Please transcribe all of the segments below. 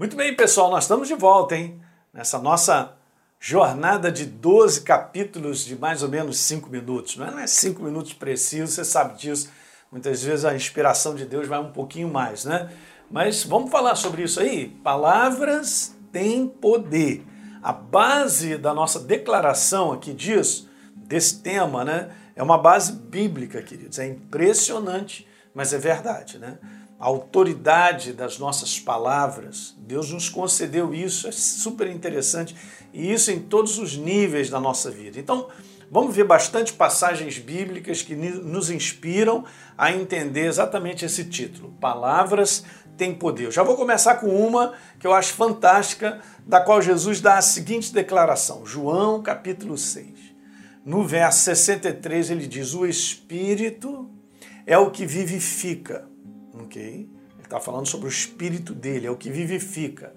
Muito bem, pessoal, nós estamos de volta, hein? Nessa nossa jornada de 12 capítulos de mais ou menos 5 minutos. Não é 5 minutos precisos, você sabe disso. Muitas vezes a inspiração de Deus vai um pouquinho mais, né? Mas vamos falar sobre isso aí. Palavras têm poder. A base da nossa declaração aqui disso, desse tema, né? É uma base bíblica, queridos. É impressionante, mas é verdade, né? A autoridade das nossas palavras, Deus nos concedeu isso, é super interessante, e isso em todos os níveis da nossa vida. Então, vamos ver bastante passagens bíblicas que nos inspiram a entender exatamente esse título: Palavras têm poder. Já vou começar com uma que eu acho fantástica, da qual Jesus dá a seguinte declaração: João capítulo 6. No verso 63 ele diz: O Espírito é o que vivifica. Ok? Ele está falando sobre o Espírito dele, é o que vivifica.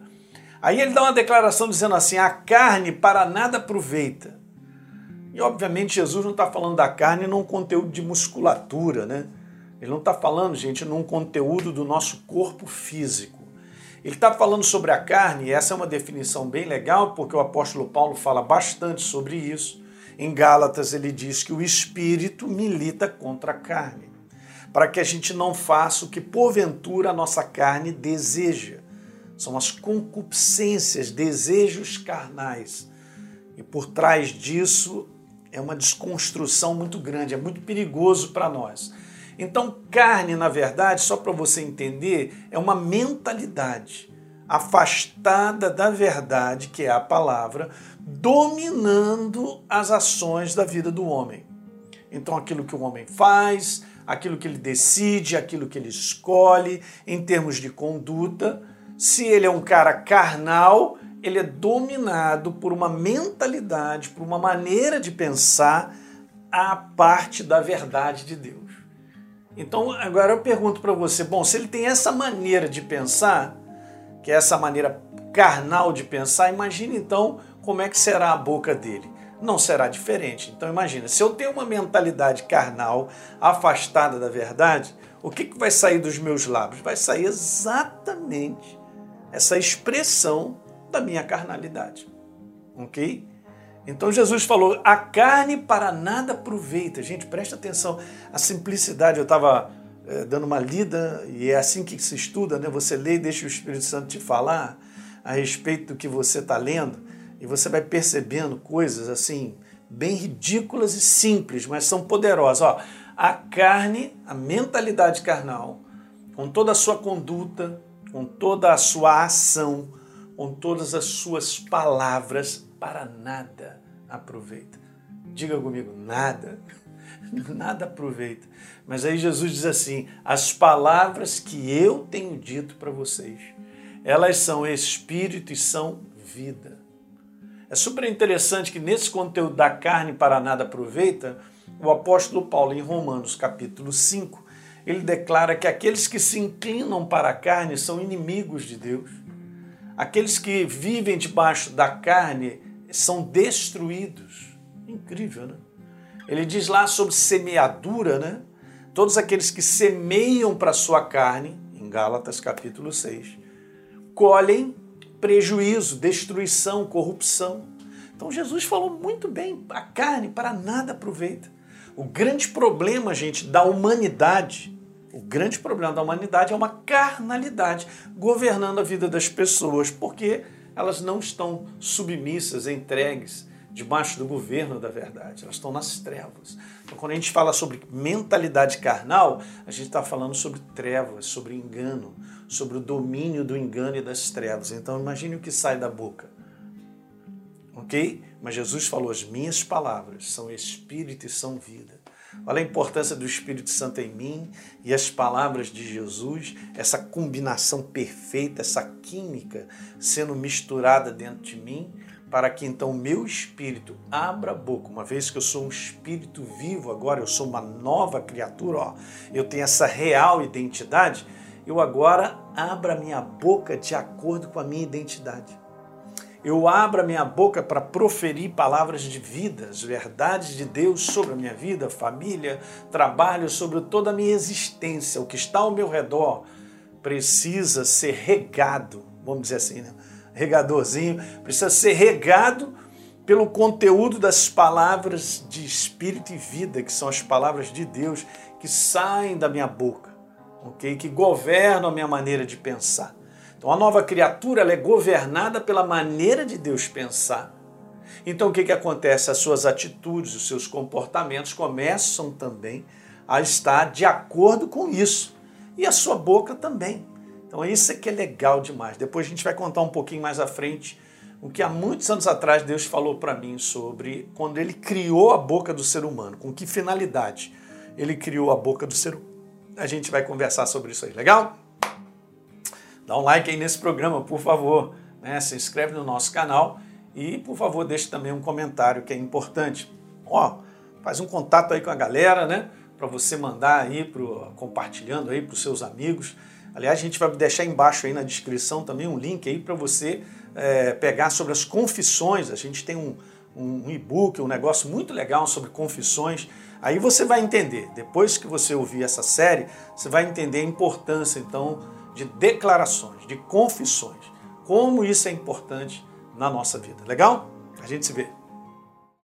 Aí ele dá uma declaração dizendo assim: a carne para nada aproveita. E obviamente Jesus não está falando da carne num conteúdo de musculatura, né? Ele não está falando, gente, num conteúdo do nosso corpo físico. Ele está falando sobre a carne, e essa é uma definição bem legal, porque o apóstolo Paulo fala bastante sobre isso. Em Gálatas, ele diz que o espírito milita contra a carne, para que a gente não faça o que porventura a nossa carne deseja. São as concupiscências, desejos carnais. E por trás disso é uma desconstrução muito grande, é muito perigoso para nós. Então, carne, na verdade, só para você entender, é uma mentalidade afastada da verdade, que é a palavra, dominando as ações da vida do homem. Então, aquilo que o homem faz, aquilo que ele decide, aquilo que ele escolhe, em termos de conduta, se ele é um cara carnal, ele é dominado por uma mentalidade, por uma maneira de pensar a parte da verdade de Deus. Então, agora eu pergunto para você: bom, se ele tem essa maneira de pensar, que é essa maneira carnal de pensar, imagine então como é que será a boca dele. Não será diferente. Então imagina, se eu tenho uma mentalidade carnal, afastada da verdade, o que, que vai sair dos meus lábios? Vai sair exatamente essa expressão da minha carnalidade. Ok? Então Jesus falou: a carne para nada aproveita. Gente, presta atenção. A simplicidade, eu estava é, dando uma lida, e é assim que se estuda, né? Você lê e deixa o Espírito Santo te falar a respeito do que você está lendo, e você vai percebendo coisas assim, bem ridículas e simples, mas são poderosas. Ó, a carne, a mentalidade carnal, com toda a sua conduta, com toda a sua ação, com todas as suas palavras, para nada aproveita. Diga comigo, nada. nada aproveita. Mas aí Jesus diz assim: as palavras que eu tenho dito para vocês, elas são espírito e são vida. É super interessante que nesse conteúdo da carne para nada aproveita, o apóstolo Paulo, em Romanos capítulo 5, ele declara que aqueles que se inclinam para a carne são inimigos de Deus. Aqueles que vivem debaixo da carne são destruídos. Incrível, né? Ele diz lá sobre semeadura, né? Todos aqueles que semeiam para a sua carne, em Gálatas capítulo 6, colhem prejuízo, destruição, corrupção. Então Jesus falou muito bem, a carne para nada aproveita. O grande problema, gente, da humanidade, o grande problema da humanidade é uma carnalidade governando a vida das pessoas, porque elas não estão submissas, entregues debaixo do governo da verdade, elas estão nas trevas. Então, quando a gente fala sobre mentalidade carnal, a gente está falando sobre trevas, sobre engano, sobre o domínio do engano e das trevas. Então, imagine o que sai da boca. Ok? Mas Jesus falou: as minhas palavras são espírito e são vida. Olha a importância do Espírito Santo em mim e as palavras de Jesus, essa combinação perfeita, essa química sendo misturada dentro de mim para que então meu espírito abra a boca, uma vez que eu sou um espírito vivo agora, eu sou uma nova criatura, ó, eu tenho essa real identidade, eu agora abra minha boca de acordo com a minha identidade. Eu abro a minha boca para proferir palavras de vida, as verdades de Deus sobre a minha vida, família, trabalho, sobre toda a minha existência. O que está ao meu redor precisa ser regado vamos dizer assim, né? Regadorzinho, precisa ser regado pelo conteúdo das palavras de espírito e vida, que são as palavras de Deus que saem da minha boca, ok? Que governam a minha maneira de pensar. Então a nova criatura ela é governada pela maneira de Deus pensar. Então o que, que acontece? As suas atitudes, os seus comportamentos começam também a estar de acordo com isso. E a sua boca também. Então isso é que é legal demais. Depois a gente vai contar um pouquinho mais à frente o que há muitos anos atrás Deus falou para mim sobre quando ele criou a boca do ser humano, com que finalidade ele criou a boca do ser humano. A gente vai conversar sobre isso aí, legal? Dá um like aí nesse programa, por favor. Né? Se inscreve no nosso canal e, por favor, deixe também um comentário que é importante. Ó, faz um contato aí com a galera, né? Para você mandar aí, pro, compartilhando aí para os seus amigos. Aliás, a gente vai deixar embaixo aí na descrição também um link aí para você é, pegar sobre as confissões. A gente tem um, um e-book, um negócio muito legal sobre confissões. Aí você vai entender, depois que você ouvir essa série, você vai entender a importância então de declarações, de confissões. Como isso é importante na nossa vida. Legal? A gente se vê.